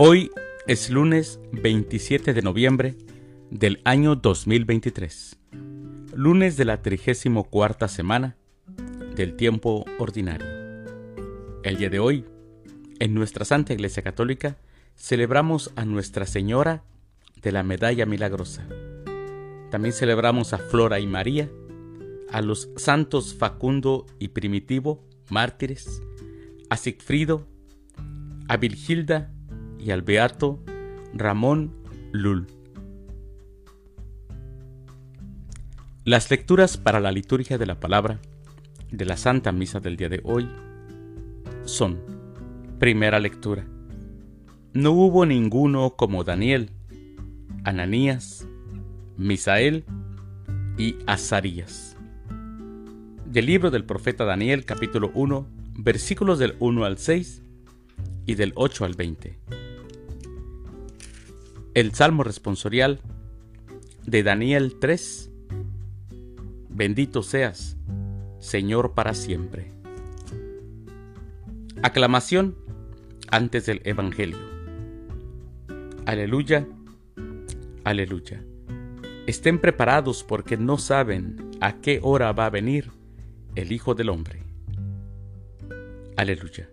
Hoy es lunes 27 de noviembre del año 2023, lunes de la 34 semana del tiempo ordinario. El día de hoy, en nuestra Santa Iglesia Católica, celebramos a Nuestra Señora de la Medalla Milagrosa. También celebramos a Flora y María, a los santos Facundo y Primitivo, mártires, a Sigfrido, a Virgilda, y al beato Ramón Lull. Las lecturas para la liturgia de la palabra de la Santa Misa del día de hoy son, primera lectura, no hubo ninguno como Daniel, Ananías, Misael y Azarías. Del libro del profeta Daniel capítulo 1, versículos del 1 al 6 y del 8 al 20. El Salmo responsorial de Daniel 3. Bendito seas, Señor, para siempre. Aclamación antes del Evangelio. Aleluya, aleluya. Estén preparados porque no saben a qué hora va a venir el Hijo del Hombre. Aleluya.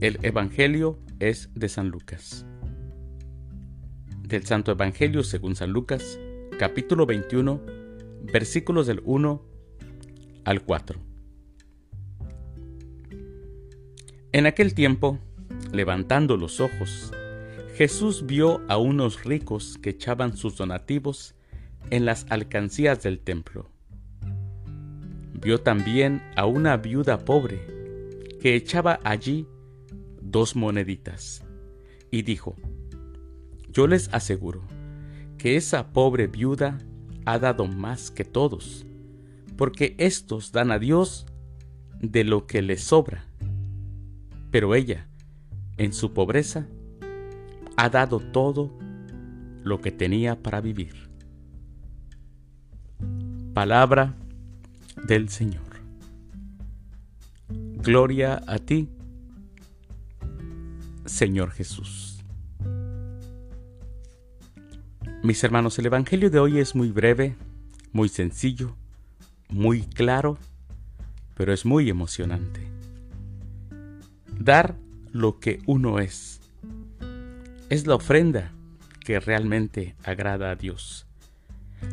El Evangelio es de San Lucas. Del Santo Evangelio según San Lucas, capítulo 21, versículos del 1 al 4. En aquel tiempo, levantando los ojos, Jesús vio a unos ricos que echaban sus donativos en las alcancías del templo. Vio también a una viuda pobre que echaba allí dos moneditas, y dijo, Yo les aseguro que esa pobre viuda ha dado más que todos, porque éstos dan a Dios de lo que les sobra, pero ella, en su pobreza, ha dado todo lo que tenía para vivir. Palabra del Señor. Gloria a ti, Señor Jesús. Mis hermanos, el Evangelio de hoy es muy breve, muy sencillo, muy claro, pero es muy emocionante. Dar lo que uno es es la ofrenda que realmente agrada a Dios.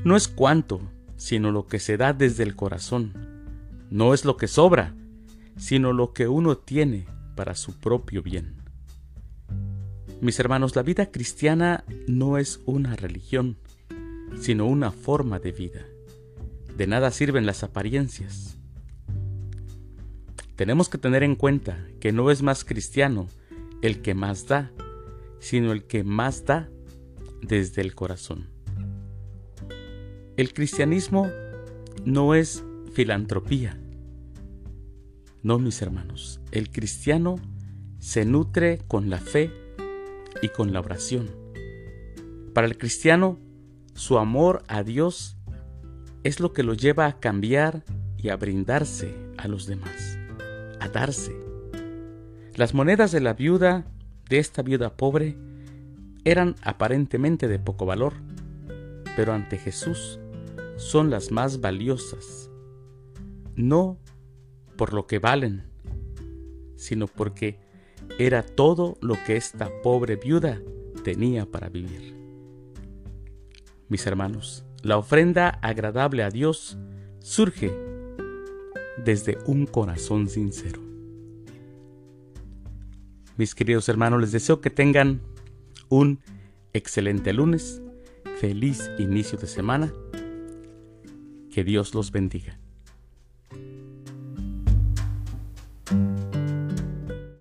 No es cuánto, sino lo que se da desde el corazón. No es lo que sobra, sino lo que uno tiene para su propio bien. Mis hermanos, la vida cristiana no es una religión, sino una forma de vida. De nada sirven las apariencias. Tenemos que tener en cuenta que no es más cristiano el que más da, sino el que más da desde el corazón. El cristianismo no es filantropía. No, mis hermanos, el cristiano se nutre con la fe y con la oración. Para el cristiano, su amor a Dios es lo que lo lleva a cambiar y a brindarse a los demás, a darse. Las monedas de la viuda, de esta viuda pobre, eran aparentemente de poco valor, pero ante Jesús son las más valiosas, no por lo que valen, sino porque era todo lo que esta pobre viuda tenía para vivir. Mis hermanos, la ofrenda agradable a Dios surge desde un corazón sincero. Mis queridos hermanos, les deseo que tengan un excelente lunes, feliz inicio de semana, que Dios los bendiga.